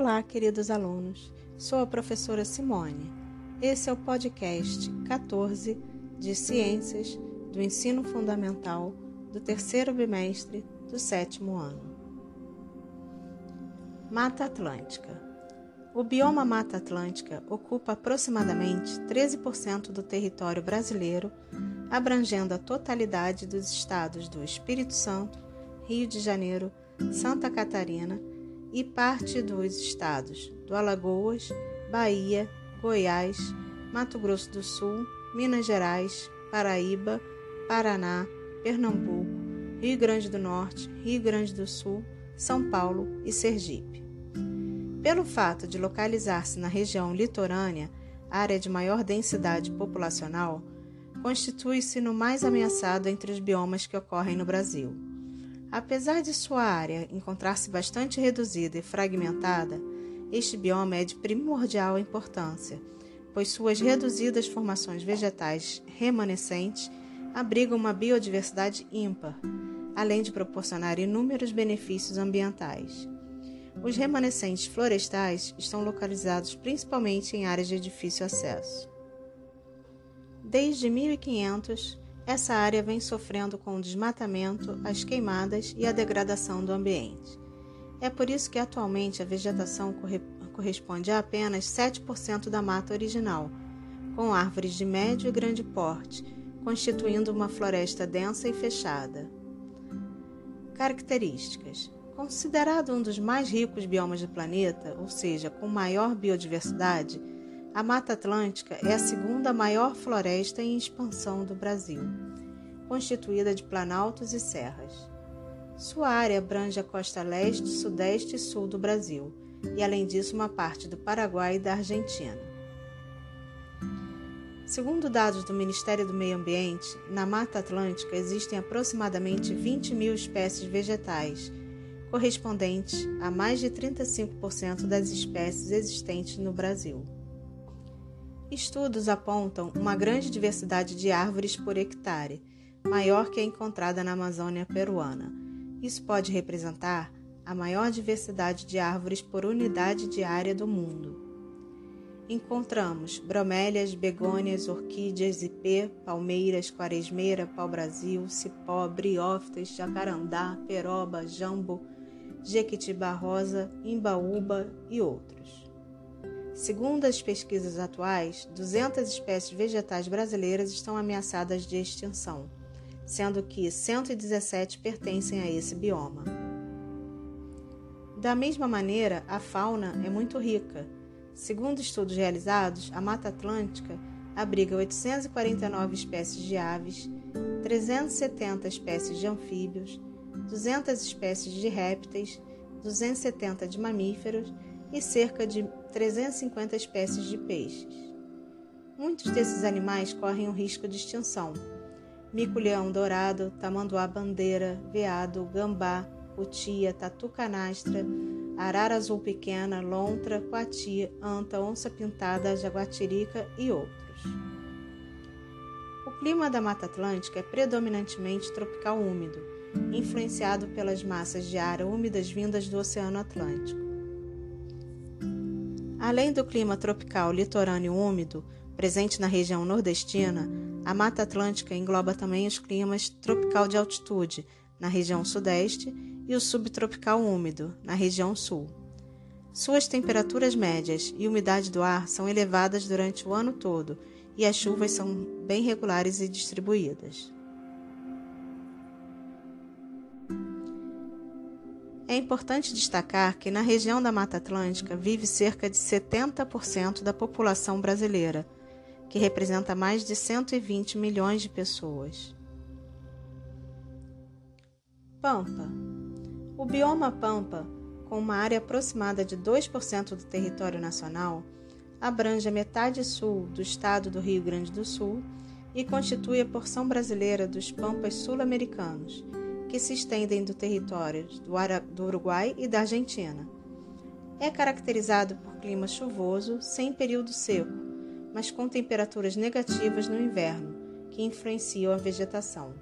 Olá, queridos alunos. Sou a professora Simone. Esse é o podcast 14 de Ciências do Ensino Fundamental do terceiro bimestre do sétimo ano. Mata Atlântica. O bioma Mata Atlântica ocupa aproximadamente 13% do território brasileiro, abrangendo a totalidade dos estados do Espírito Santo, Rio de Janeiro, Santa Catarina e parte dos estados do Alagoas, Bahia, Goiás, Mato Grosso do Sul, Minas Gerais, Paraíba, Paraná, Pernambuco, Rio Grande do Norte, Rio Grande do Sul, São Paulo e Sergipe. Pelo fato de localizar-se na região litorânea, área de maior densidade populacional, constitui-se no mais ameaçado entre os biomas que ocorrem no Brasil. Apesar de sua área encontrar-se bastante reduzida e fragmentada, este bioma é de primordial importância, pois suas reduzidas formações vegetais remanescentes abrigam uma biodiversidade ímpar, além de proporcionar inúmeros benefícios ambientais. Os remanescentes florestais estão localizados principalmente em áreas de difícil acesso. Desde 1500, essa área vem sofrendo com o desmatamento, as queimadas e a degradação do ambiente. É por isso que atualmente a vegetação corresponde a apenas 7% da mata original, com árvores de médio e grande porte, constituindo uma floresta densa e fechada. Características: Considerado um dos mais ricos biomas do planeta, ou seja, com maior biodiversidade, a Mata Atlântica é a segunda maior floresta em expansão do Brasil, constituída de planaltos e serras. Sua área abrange a costa leste, sudeste e sul do Brasil, e além disso, uma parte do Paraguai e da Argentina. Segundo dados do Ministério do Meio Ambiente, na Mata Atlântica existem aproximadamente 20 mil espécies vegetais, correspondentes a mais de 35% das espécies existentes no Brasil. Estudos apontam uma grande diversidade de árvores por hectare, maior que a encontrada na Amazônia peruana. Isso pode representar a maior diversidade de árvores por unidade de área do mundo. Encontramos bromélias, begônias, orquídeas, ipê, palmeiras, quaresmeira, pau-brasil, cipó, briófitas, jacarandá, peroba, jambo, jequitibá rosa, imbaúba e outros. Segundo as pesquisas atuais, 200 espécies vegetais brasileiras estão ameaçadas de extinção, sendo que 117 pertencem a esse bioma. Da mesma maneira, a fauna é muito rica. Segundo estudos realizados, a Mata Atlântica abriga 849 espécies de aves, 370 espécies de anfíbios, 200 espécies de répteis, 270 de mamíferos e cerca de 350 espécies de peixes. Muitos desses animais correm o risco de extinção. Mico-leão dourado, tamanduá-bandeira, veado, gambá, cutia, tatu-canastra, arara azul pequena, lontra, coati, anta, onça-pintada, jaguatirica e outros. O clima da Mata Atlântica é predominantemente tropical úmido, influenciado pelas massas de ar úmidas vindas do Oceano Atlântico. Além do clima tropical litorâneo úmido, presente na região nordestina, a Mata Atlântica engloba também os climas tropical de altitude, na região sudeste, e o subtropical úmido, na região sul. Suas temperaturas médias e umidade do ar são elevadas durante o ano todo e as chuvas são bem regulares e distribuídas. É importante destacar que na região da Mata Atlântica vive cerca de 70% da população brasileira, que representa mais de 120 milhões de pessoas. Pampa. O bioma Pampa, com uma área aproximada de 2% do território nacional, abrange a metade sul do estado do Rio Grande do Sul e constitui a porção brasileira dos Pampas sul-americanos que se estendem do território do Uruguai e da Argentina. É caracterizado por clima chuvoso, sem período seco, mas com temperaturas negativas no inverno, que influenciam a vegetação.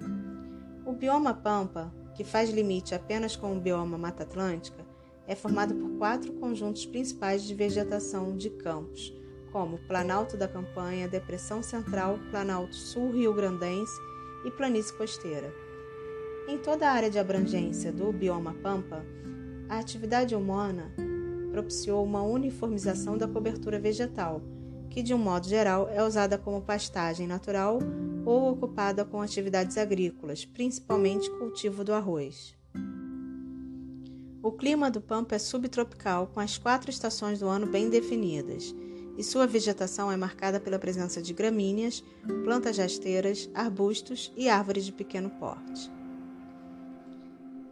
O bioma Pampa, que faz limite apenas com o bioma Mata Atlântica, É formado por quatro conjuntos principais de vegetação de campos, como Planalto da Campanha, Depressão Central, Planalto Sul Rio-Grandense e Planície Costeira. Em toda a área de abrangência do bioma Pampa, a atividade humana propiciou uma uniformização da cobertura vegetal, que de um modo geral é usada como pastagem natural ou ocupada com atividades agrícolas, principalmente cultivo do arroz. O clima do Pampa é subtropical, com as quatro estações do ano bem definidas, e sua vegetação é marcada pela presença de gramíneas, plantas rasteiras, arbustos e árvores de pequeno porte.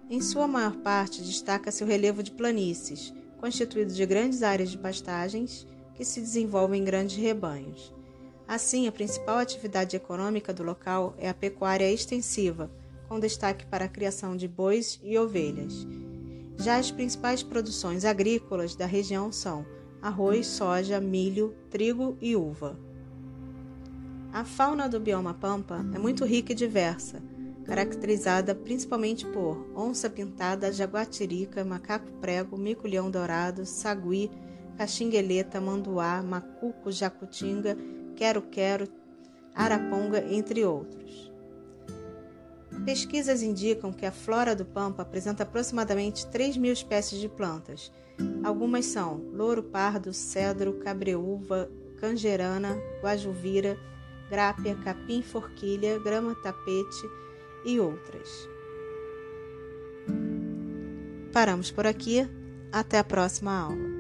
Em sua maior parte, destaca-se o relevo de planícies, constituído de grandes áreas de pastagens que se desenvolvem em grandes rebanhos. Assim, a principal atividade econômica do local é a pecuária extensiva, com destaque para a criação de bois e ovelhas. Já as principais produções agrícolas da região são arroz, soja, milho, trigo e uva. A fauna do bioma Pampa é muito rica e diversa, caracterizada principalmente por onça pintada, jaguatirica, macaco prego, mico-leão dourado, sagui, caxingueleta, manduá, macuco, jacutinga, quero-quero, araponga, entre outros. Pesquisas indicam que a flora do Pampa apresenta aproximadamente 3 mil espécies de plantas, Algumas são louro pardo, cedro, cabreúva, canjerana, guajuvira, grápia, capim forquilha, grama tapete e outras. Paramos por aqui. Até a próxima aula.